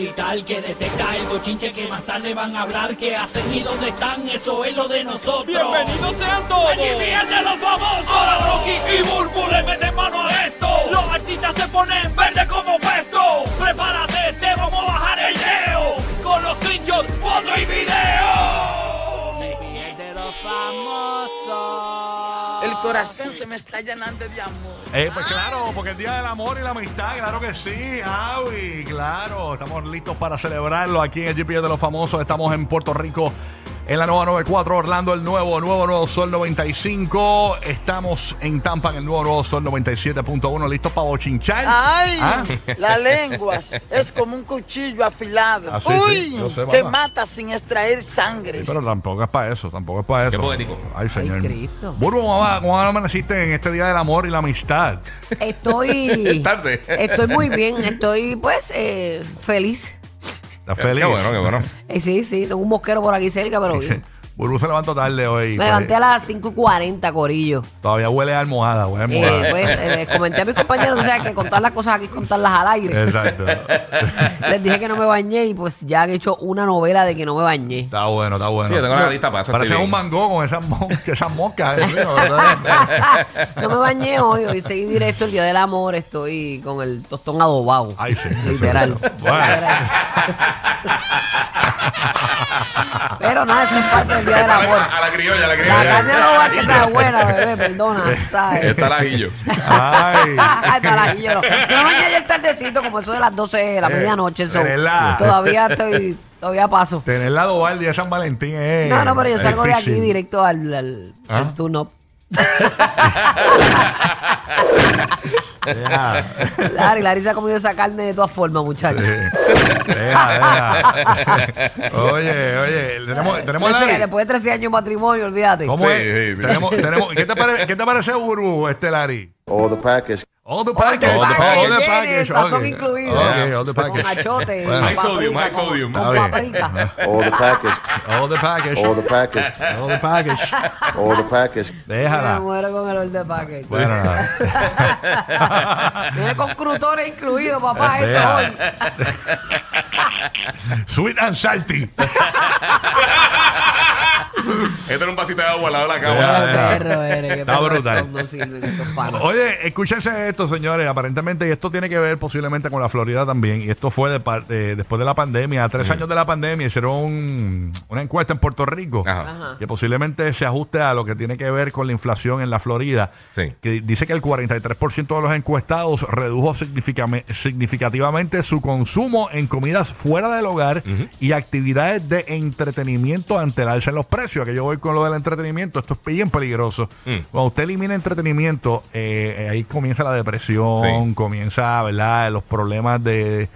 militar que detecta el bochinche que más tarde van a hablar. que hacen y dónde están? Eso es lo de nosotros. ¡Bienvenidos sean todos! ¡Aquí fíjense los famosos! Ahora Rocky y Burbu le meten mano a esto. Los artistas se ponen verde como puesto. Prepárate, te vamos a bajar el leo. Con los screenshots, foto y video. Corazón se me está llenando de amor. Eh, pues claro, porque el Día del Amor y la Amistad, claro que sí, Avi, claro. Estamos listos para celebrarlo aquí en el GPS de los Famosos. Estamos en Puerto Rico, en la nueva 94, Orlando, el nuevo, nuevo, nuevo Sol 95. Estamos en Tampa, en el nuevo, nuevo Sol 97.1, listos para bochinchar. Ay, ¿Ah? la lengua es como un cuchillo afilado. Ah, sí, sí, Uy, yo sé, que mamá. mata sin extraer sangre. Sí, pero tampoco es para eso, tampoco es para eso. Qué poético. Ay, señor. Cristo. Burbu, ¿cómo, va- cómo amaneciste en este Día del Amor y la Amistad? Estoy. Tarde. Estoy muy bien. Estoy, pues, eh, feliz. ¿Estás feliz? Qué bueno, qué bueno. Eh, sí, sí, tengo un mosquero por aquí cerca, pero bien. Burbu se levantó tarde hoy. Me levanté a las 5 y 40, Corillo. Todavía huele a almohada, huele a Eh, almohada. pues, eh, les comenté a mis compañeros, o sea, que contar las cosas aquí es contarlas al aire. Exacto. Les dije que no me bañé y pues ya han hecho una novela de que no me bañé. Está bueno, está bueno. Sí, yo tengo la lista para eso. Parece un mango con esas, mon- esas moscas. No me bañé hoy, hoy seguí directo el día del amor, estoy con el tostón adobado. Ay, sí. Literal. Bueno. Pero nada, eso es parte del día del amor. A la criolla, a la La criolla. carne no va que sea buena, bebé, perdona, ¿sabes? Está el ajillo. Ay. Ay, tarajillo, no. Yo bañé ayer tardecito, como eso de las 12 de la Eh, medianoche. so, ¿verdad? todavía estoy, todavía paso. Tener la doble día de San Valentín es. No, no, pero yo salgo de aquí directo al, al, ¿Ah? al turno. Deja, Larry, Larry se ha comido esa carne de todas formas, muchachos. deja, deja. Oye, oye, tenemos, tenemos Trece- Larry. después de 13 años de matrimonio, olvídate. ¿Cómo Sí, es? sí, sí. Tenemos, tenemos, ¿qué, te pare- ¿Qué te parece Burbu, este Larry? All the package. All the package. All the package. Tiene sazón ok. incluido. Ok, all the Con package. Bueno. con High sodium, paprika, high con- sodium. Con paprika. All the package. All the package. All the package. All the package. All the package. Me Déjala. muero con el olor de package. Bueno, nada. Viene con crutones incluidos, papá, eso hoy. Sweet and salty. Este era un vasito de agua al lado de la. Perro eres, qué Está perro brutal. son, no sirven estos panos. Oye, escúchense esto, señores. Aparentemente, y esto tiene que ver posiblemente con la Florida también. Y esto fue de par- de- después de la pandemia. Tres años de la pandemia hicieron un- una encuesta en Puerto Rico. Ajá. Ajá. Que posiblemente se ajuste a lo que tiene que ver con la inflación en la Florida. Sí. Que dice que el 43% de los encuestados redujo significame- significativamente su consumo en comidas fuera del hogar y actividades de entretenimiento ante el alza en los precios. Que yo voy con lo del entretenimiento. Esto es bien peligroso. Mm. Cuando usted elimina entretenimiento, eh, eh, ahí comienza la depresión, Sí. comienza, ¿verdad? Los problemas de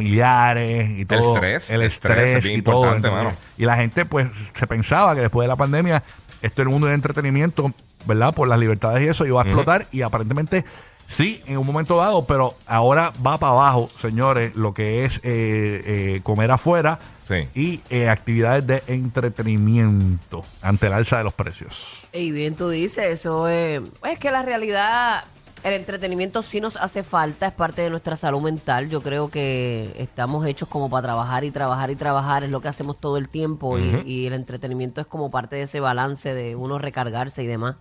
familiares y todo. estrés, El el estrés estrés es bien y todo. importante, mano. Y la gente, pues, se pensaba que después de la pandemia, esto el mundo de entretenimiento, ¿verdad? Por las libertades y eso, iba a explotar. Y aparentemente, sí, en un momento dado, pero ahora va para abajo, señores, lo que es eh, eh, comer afuera Sí. y eh, actividades de entretenimiento ante el alza de los precios. Y bien tú dices, eso es... Es que la realidad, el entretenimiento sí nos hace falta, es parte de nuestra salud mental. Yo creo que estamos hechos como para trabajar y trabajar y trabajar, es lo que hacemos todo el tiempo y- y, el entretenimiento es como parte de ese balance de uno recargarse y demás.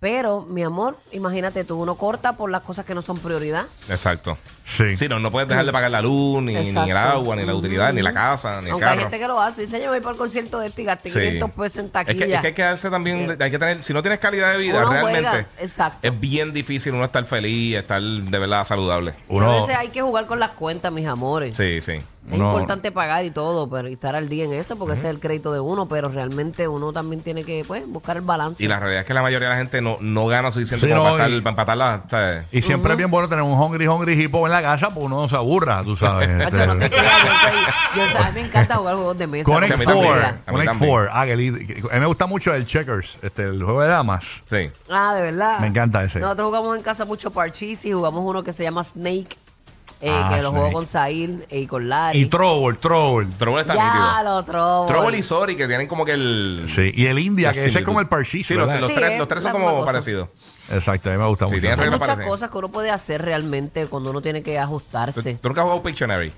Pero, mi amor, imagínate tú, uno corta por las cosas que no son prioridad. Exacto. Sí. Sí, no, no puedes dejar de pagar la luz, ni, ni el agua, ni la utilidad, ni la casa, ni el Aunque hay carro. gente que lo hace, dice yo voy por el concierto de este y gasté Sí. 500 pesos en Es taquilla. que, es que hay que darse también, hay que tener, si no tienes calidad de vida, Uno realmente juega, exacto. es bien difícil uno estar feliz, estar de verdad saludable. A veces hay que jugar con las cuentas, mis amores. Sí, sí. Es importante pagar y todo, pero y estar al día en eso, porque ese es el crédito de uno, pero realmente uno también tiene que pues, buscar el balance. Y la realidad es que la mayoría de la gente no, no gana suficiente Sí, como no, para, y- estar, para empatar la, ¿sabes? Y siempre es bien bueno tener un hungry, hungry hippo en la casa, pues uno no se aburra, tú sabes. Este, creas, yo, yo, o sea, a mí me encanta jugar juegos de mesa. Connect a mí no también. Four. te A mí Connect también. Four. Ah, a mí me gusta mucho el Checkers, este, el juego de damas. Sí. Ah, de verdad. Me encanta ese. Nosotros jugamos en casa mucho Parchís y jugamos uno que se llama Snake, eh, Ah, que lo juego Snake. con Zahir y con Larry. Y Trouble, Trouble. Trouble está ya, nítido. lo trobo. Trouble y Sorry, que tienen como que el... Sí, y el India, la que ese es similitud. como el Parchís, Sí, los, ¿verdad? los Sí, tres, es los tres son la misma como cosa. parecidos. Exacto, a mí me gusta Sí, mucho. tiene Hay reglas muchas parecen. cosas que uno puede hacer realmente cuando uno tiene que ¿Tú, ajustarse. tú nunca has jugado Pictionary?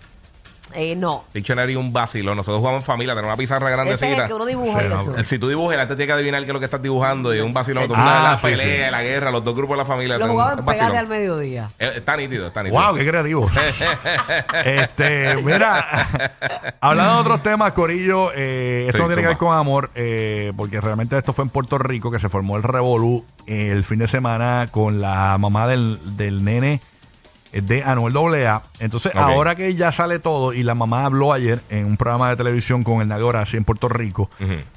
Eh, no. Dictionary un vacilo. Nosotros jugamos en familia, tenemos una pizarra Ese grandecita. es el que uno dibuja Sí, y no, eso. El- Si tú dibujas, antes tienes que adivinar qué es lo que estás dibujando y es un vacilón. Tú Ah, sabes la sí, pelea, sí. la guerra, los dos grupos de la familia. Lo jugaban vacilón. al mediodía. Eh, Está nítido, está nítido. Wow, qué creativo. este, mira, hablando de otros temas, Corillo, eh, esto Sí, no tiene que ver zumba. con amor, eh, porque realmente esto fue en Puerto Rico que se formó el Revolú eh, el fin de semana con la mamá del, del nene de Anuel AA. Entonces, ahora que ya sale todo, y la mamá habló ayer en un programa de televisión con el Nago Horacio en Puerto Rico,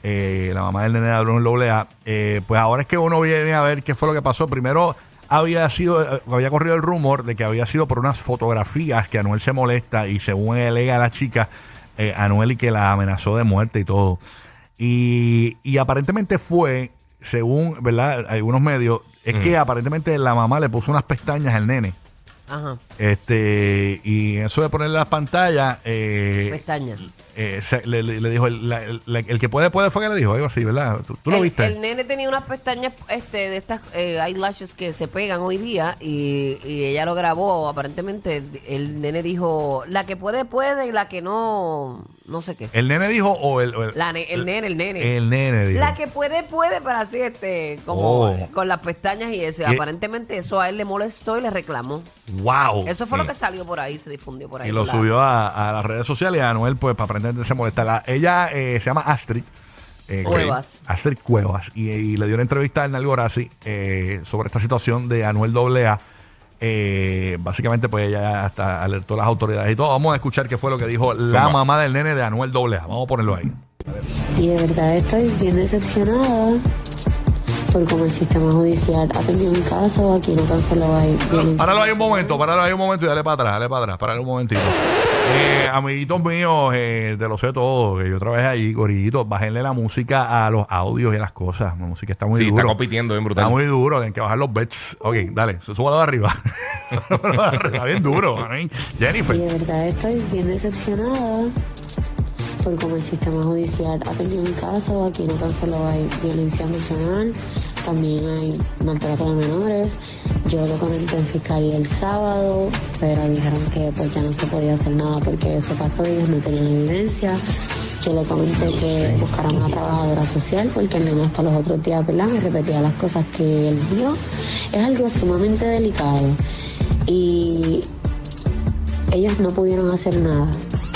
eh, la mamá del nene de Anuel AA, eh, pues ahora es que uno viene a ver qué fue lo que pasó. Primero había sido, había corrido el rumor de que había sido por unas fotografías que Anuel se molesta y según alega la chica, eh, Anuel y que la amenazó de muerte y todo. Y, y aparentemente fue, según ¿verdad? algunos medios, es que aparentemente la mamá le puso unas pestañas al nene. Ajá. Este, y eso de ponerle las pantallas, eh, Pestañas. eh, se- le, le- le dijo, el, la- el- la- el que puede, puede, fue que le dijo, algo así, ¿verdad? ¿Tú, tú lo el, viste? el nene tenía unas pestañas este, de estas eh, eyelashes que se pegan hoy día y, y ella lo grabó. Aparentemente el nene dijo, la que puede, puede y la que no, no sé qué. ¿El nene dijo o el, o el, La ne- el nene, el nene. el nene dijo? La que puede, puede, pero así, este, como Oh. con las pestañas y eso. Y aparentemente eso a él le molestó y le reclamó. ¡Wow! Eso fue lo que salió por ahí, se difundió por ahí. Y lo subió a, a las redes sociales y a Anuel, pues, para aprender se molesta. La- ella eh, se llama Astrid. eh, que- Cuevas. Astrid Cuevas. Y, y le dio una entrevista a Hernán Gorazzi eh, sobre esta situación de Anuel AA. Eh, básicamente, pues ella hasta alertó a las autoridades y todo. Vamos a escuchar qué fue lo que dijo la mamá del nene de Anuel AA. Vamos a ponerlo ahí. Y de verdad estoy bien decepcionada por cómo el sistema judicial atendió mi caso. Aquí no tan solo hay violencia. Páralo ahí un momento, páralo ahí un momento y dale para atrás, dale para atrás, páralo un momentito. Eh, amiguitos míos, eh, te lo sé todo, que yo trabajé ahí, gorillitos, bájenle la música a los audios y a las cosas. La música está muy Sí, duro. está compitiendo bien brutal. Está muy duro, tienen que bajar los bets. Ok, dale, súbalo de arriba. Súbalo de arriba, está bien duro. Y Jennifer. de verdad estoy bien decepcionada por cómo el sistema judicial atendió mi caso. Aquí no tan solo hay violencia emocional, también hay maltrato de menores. Yo lo comenté en fiscalía el sábado, pero dijeron que pues ya no se podía hacer nada porque eso pasó y ellos no tenían evidencia. Yo le comenté que buscaran una trabajadora social porque el nene hasta los otros días, ¿verdad? Me repetía las cosas que él vio. Es algo sumamente delicado. Y ellos no pudieron hacer nada.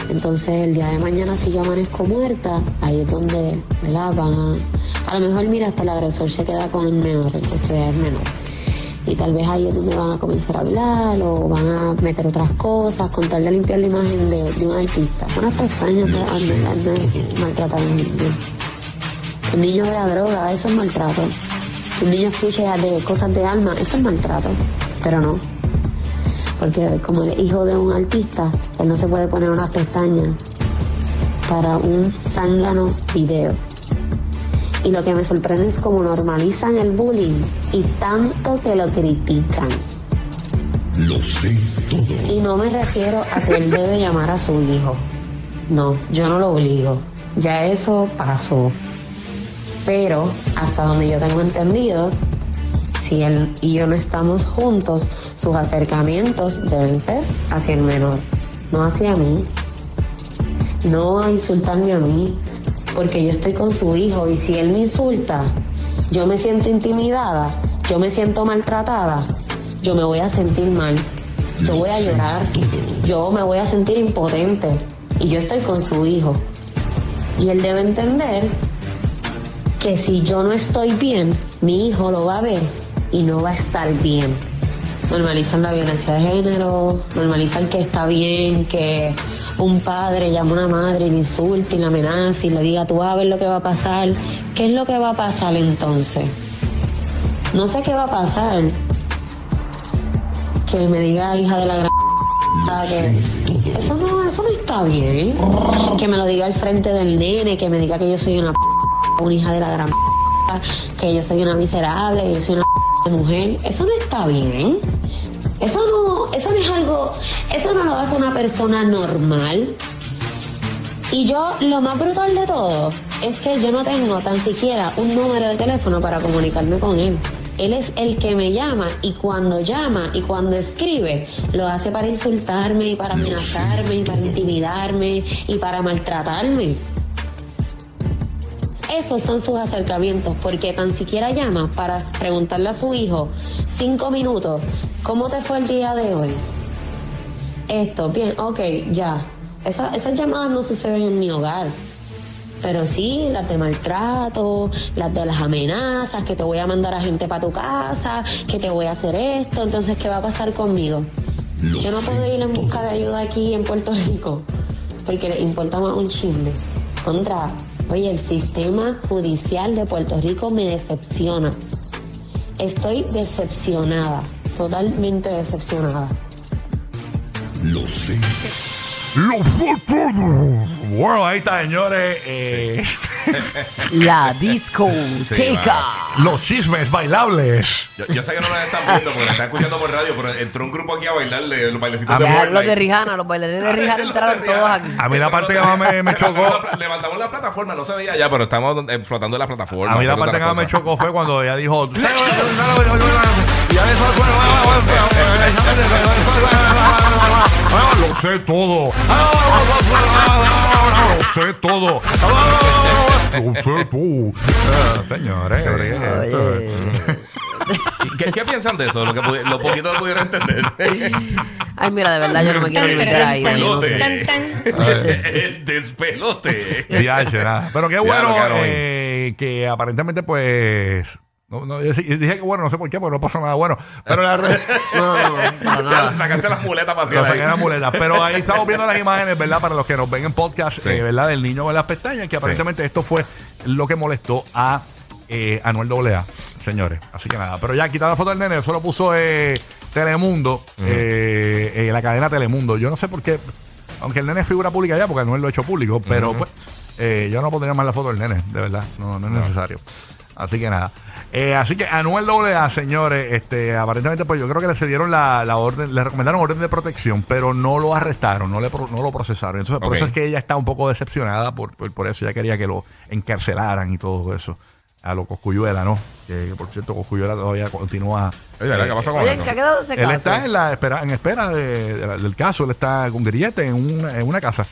Entonces el día de mañana si yo amanezco muerta, ahí es donde, ¿verdad? Van a, a lo mejor mira hasta el agresor se queda con el menor, el es menor. Y tal vez ahí es donde van a comenzar a hablar o van a meter otras cosas, con tal de limpiar la imagen de, de un artista. Unas pestañas de maltratar a un niño. Un niño de la droga, eso es maltrato. Un niño escucha de cosas de alma, eso es maltrato. Pero no, porque como el hijo de un artista, él no se puede poner unas pestañas para un zángano video. Y lo que me sorprende es cómo normalizan el bullying y tanto que lo critican. Y no me refiero a que él debe llamar a su hijo. No, yo no lo obligo. Ya eso pasó. Pero hasta donde yo tengo entendido, si él y yo no estamos juntos, sus acercamientos deben ser hacia el menor, no hacia mí. No a insultarme a mí, porque yo estoy con su hijo y si él me insulta, yo me siento intimidada, yo me siento maltratada, yo me voy a sentir mal, yo voy a llorar, yo me voy a sentir impotente y yo estoy con su hijo. Y él debe entender que si yo no estoy bien, mi hijo lo va a ver y no va a estar bien. Normalizan la violencia de género, normalizan que está bien que un padre llame a una madre y le insulte y la amenace y le diga tú a ver lo que va a pasar. ¿Qué es lo que va a pasar entonces? No sé qué va a pasar. Que me diga hija de la gran que eso no, eso no está bien. Que me lo diga al frente del nene, que me diga que yo soy una una hija de la gran que yo soy una miserable, que yo soy una mujer. Eso no está bien. Eso no, eso no es algo, eso no lo hace una persona normal. Y yo, lo más brutal de todo, es que yo no tengo tan siquiera un número de teléfono para comunicarme con él. Él es el que me llama y cuando llama y cuando escribe, lo hace para insultarme y para amenazarme y para intimidarme y para maltratarme. Esos son sus acercamientos, porque tan siquiera llama para preguntarle a su hijo cinco minutos, ¿cómo te fue el día de hoy? Esto, bien, ok, ya. Esa- esas llamadas no suceden en mi hogar. Pero sí, las de maltrato, las de las amenazas, que te voy a mandar a gente para tu casa, que te voy a hacer esto, entonces, ¿qué va a pasar conmigo? Yo no puedo ir en busca de ayuda aquí en Puerto Rico, porque le importa más un chisme. Contra, oye, el sistema judicial de Puerto Rico me decepciona. Estoy decepcionada, totalmente decepcionada. Lo todo. Bueno, ahí está, señores. eh, La Sí, discoteca. los chismes bailables. Yo, yo sé que no nos están viendo porque nos están escuchando por radio, pero entró un grupo aquí a bailarle los bailecitos A de mí- Fortnite. los de Rijana, los bailarines de Rijana entraron todos aquí. A mí la parte que más me, me chocó. Levantamos la plataforma, no se veía ya, pero estamos eh, flotando en la plataforma. A mí la haciendo parte que más me cosas. chocó fue cuando ella dijo. Lo sé todo. Lo sé todo. Lo sé todo. Ah, Señores, Oye. ¿Qué, qué piensan de eso? Lo, que pudi- lo poquito que pudieron entender. Ay, mira, de verdad yo no me quiero ni meter ahí. yo no sé. El despelote. Diache, nada. Pero qué bueno Diablo, qué eh, que aparentemente, pues. No, no, yo dije que bueno, no sé por qué, porque no pasó nada bueno. Pero la red. No, no, para nada. Sacaste las muletas para hacer saqué en la muleta. Pero ahí estamos viendo las imágenes, ¿verdad? Para los que nos ven en podcast, Sí. eh, ¿verdad? Del niño con las pestañas, que aparentemente esto fue lo que molestó a eh, Anuel AA, señores. Así que nada. Pero ya quitado la foto del nene, eso lo puso eh, Telemundo, eh, eh, la cadena Telemundo. Yo no sé por qué, aunque el nene es figura pública ya, porque Anuel lo ha hecho público, pero pues eh, yo no pondría más la foto del nene, de verdad. No, no es necesario. Así que nada. Eh, así que Anuel AA, señores, este, aparentemente, pues yo creo que le cedieron la, la orden, le recomendaron orden de protección, pero no lo arrestaron, no, le pro- no lo procesaron. Entonces, por Ok. eso es que ella está un poco decepcionada, por, por, por eso ella quería que lo encarcelaran y todo eso. A lo Coscuyuela, ¿no? Que, que, por cierto, Coscuyuela todavía continúa. Oye, ¿verdad? ¿qué pasó con Oye, eso? ¿en qué ha quedado ese él caso? está en, la espera, en espera de- de la- del caso, él está con grillete en una, en una casa.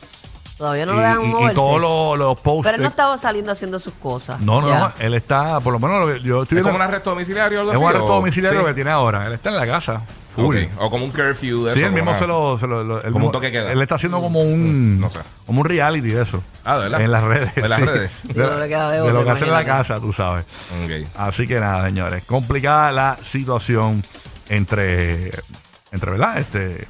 Todavía no y, lo dejan y- y moverse. todos los, los posts. Pero él no estaba saliendo haciendo sus cosas. no, no, Ya. no, él está, por lo menos lo que yo estoy ¿Es como un arresto domiciliario o algo es así? un arresto o- domiciliario sí. que tiene ahora. Él está en la casa. Full. Ok. O como un curfew de Sí, eso. él mismo se lo, se lo- lo- él Como un toque queda. Él está haciendo como un No sé. como un reality de eso. Ah, ¿de verdad? En las redes. En las sí. redes. Sí, no le queda de de lo que hace en la casa, tú sabes. Ok. Así que nada, señores. Complicada la situación entre, entre ¿verdad? Este.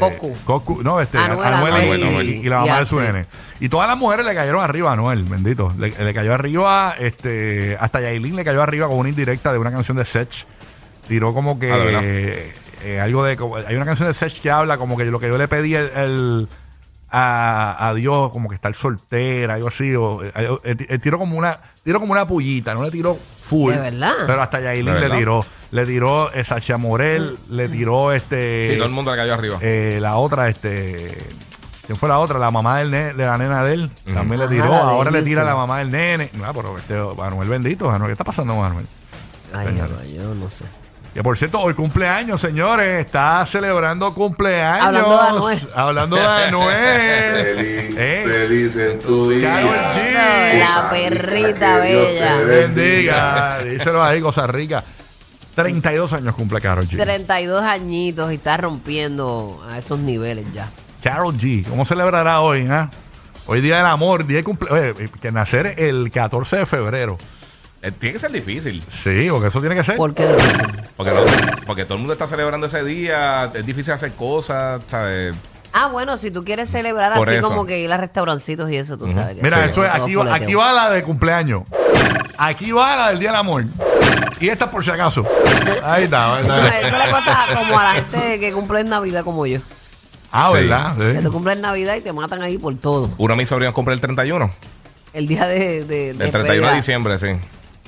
Cocu. eh, Cocu, no, este, Anuel, Anuel, y, Anuel. y- y la mamá Y de su nene. Y todas las mujeres le cayeron arriba a Anuel, bendito. Le, le cayó arriba, este, hasta Yailin le cayó arriba con una indirecta de una canción de Sech. Tiró como que Ah, eh, algo de como- hay una canción de Sech que habla como que lo que yo le pedí el, el- a, a Dios como que estar soltera, algo así, o eh, eh, tiró como una tiró como una pullita, no le tiró full. ¿De verdad? Pero hasta Yailin ¿De le tiró, le tiró eh, Sacha Morel, le tiró este Sí, todo el mundo le cayó arriba. eh, la otra, este. ¿Quién fue la otra? La mamá del ne- de la nena de él. Ujú. También le Ajá, tiró. la de Ahora le tira la mamá del nene. No, pero este, Manuel bendito. Manuel, ¿Qué está pasando Manuel? Ay, Señor. ay, yo no sé. Que por cierto, hoy cumpleaños, señores. Está celebrando cumpleaños. Hablando de Anuel. Hablando de Anuel. Feliz, Eh. feliz en tu. G. Eso, la perrita Que Dios te bella. Bendiga. Díselo ahí, Costa Rica. 32 años cumple Carol G. 32 añitos y está rompiendo a esos niveles ya. Carol G. ¿Cómo celebrará hoy? ah? Hoy día del amor, día de cumple. Oye, que nacer el 14 de febrero. Eh, tiene que ser difícil. Sí, porque eso tiene que ser. ¿Por qué? Porque, no, porque todo el mundo está celebrando ese día. Es difícil hacer cosas, ¿sabes? Ah, bueno, si tú quieres celebrar Por así eso. como que ir a restaurancitos y eso, tú sabes. que Mira, sí, eso es, todo aquí, va, aquí va la de cumpleaños. Aquí va la del Día del Amor. Y esta por si acaso. Ahí está. ahí Eso, está. eso le pasa como a la gente que cumple en Navidad como yo. Ah, Sí. ¿verdad? Sí. Que tú cumples en Navidad y te matan ahí por todo. Uno de mis sobrinos cumple el 31. El día de... de, de El 31 de diciembre, sí.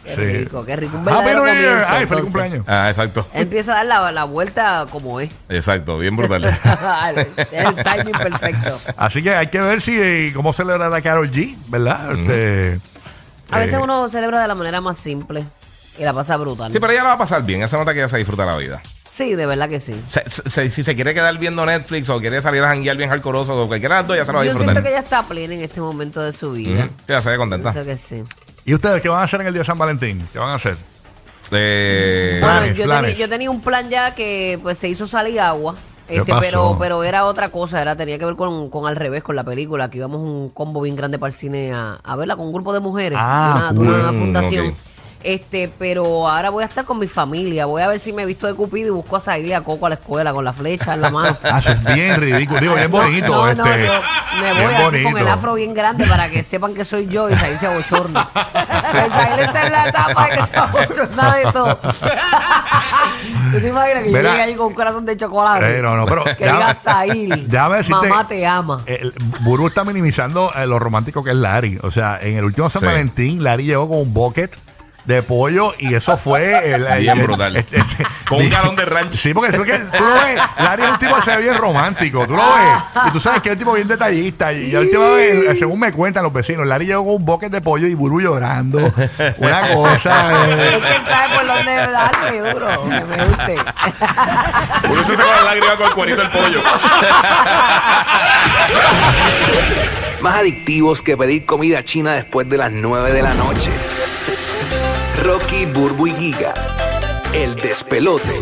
Qué Sí. rico, qué rico. Un Happy verdadero New Year. comienzo. Ay, feliz entonces. cumpleaños. Ah, exacto. Empieza a dar la, la vuelta como es. Exacto, bien brutal. es el timing perfecto. Así que hay que ver si eh, cómo celebrar a Carol G, ¿verdad? Este, A veces eh, uno celebra de la manera más simple. Y la pasa brutal. Sí, pero ella la va a pasar bien. Esa nota que ella se disfruta la vida. Sí, de verdad que sí. Se- se- si se quiere quedar viendo Netflix o quiere salir a janguear bien hardcoreoso o cualquiera de las dos, ya se lo va a Yo disfrutar. siento que ella está plena en este momento de su vida. Ujú. Sí, ya se ve contenta. Pienso que sí. ¿Y ustedes qué van a hacer en el día de San Valentín? ¿Qué van a hacer? Eh, Bueno, Planes, yo, planes. Tenía, yo tenía un plan ya que pues se hizo salir agua. ¿Qué Este, pero, pero era otra cosa, era, tenía que ver con, con al revés, con la película, que íbamos un combo bien grande para el cine a, a verla con un grupo de mujeres Ah, de una, de una cool. fundación. Este, pero ahora voy a estar con mi familia, voy a ver si me he visto de Cupido y busco a Saile y a Coco a la escuela con la flecha en la mano. Ah, eso es bien ridículo. Digo, bien bonito. No, este, no, yo me bien voy así con el afro bien grande para que sepan que soy yo y Saile se abochorna. El está en la etapa de que se abochorna de todo. ¿Tú te imaginas que yo llegue allí con un corazón de chocolate? Eh, no, no, pero que ya- diga decirte- mamá te ama. El Buru está minimizando eh, lo romántico que es Larry. O sea, en el último San Sí. Valentín, Larry llegó con un bucket de pollo y eso fue el, el- Bien el- brutal. Con un galón de ranch. Sí, porque tú, que- tú lo ves, Larry es un tipo que se ve bien romántico, tú lo ves. Y tú sabes que es un tipo bien detallista. Y la última vez, eh, según me cuentan los vecinos, Larry llegó con un bucket de pollo y Buru llorando. Una cosa. Es eh, que él sabe por dónde darle duro, que me guste. Uno se saca la lágrima con el cuerito del pollo. Más adictivos que pedir comida china después de las 9 de la noche. Burbu y Giga. El despelote.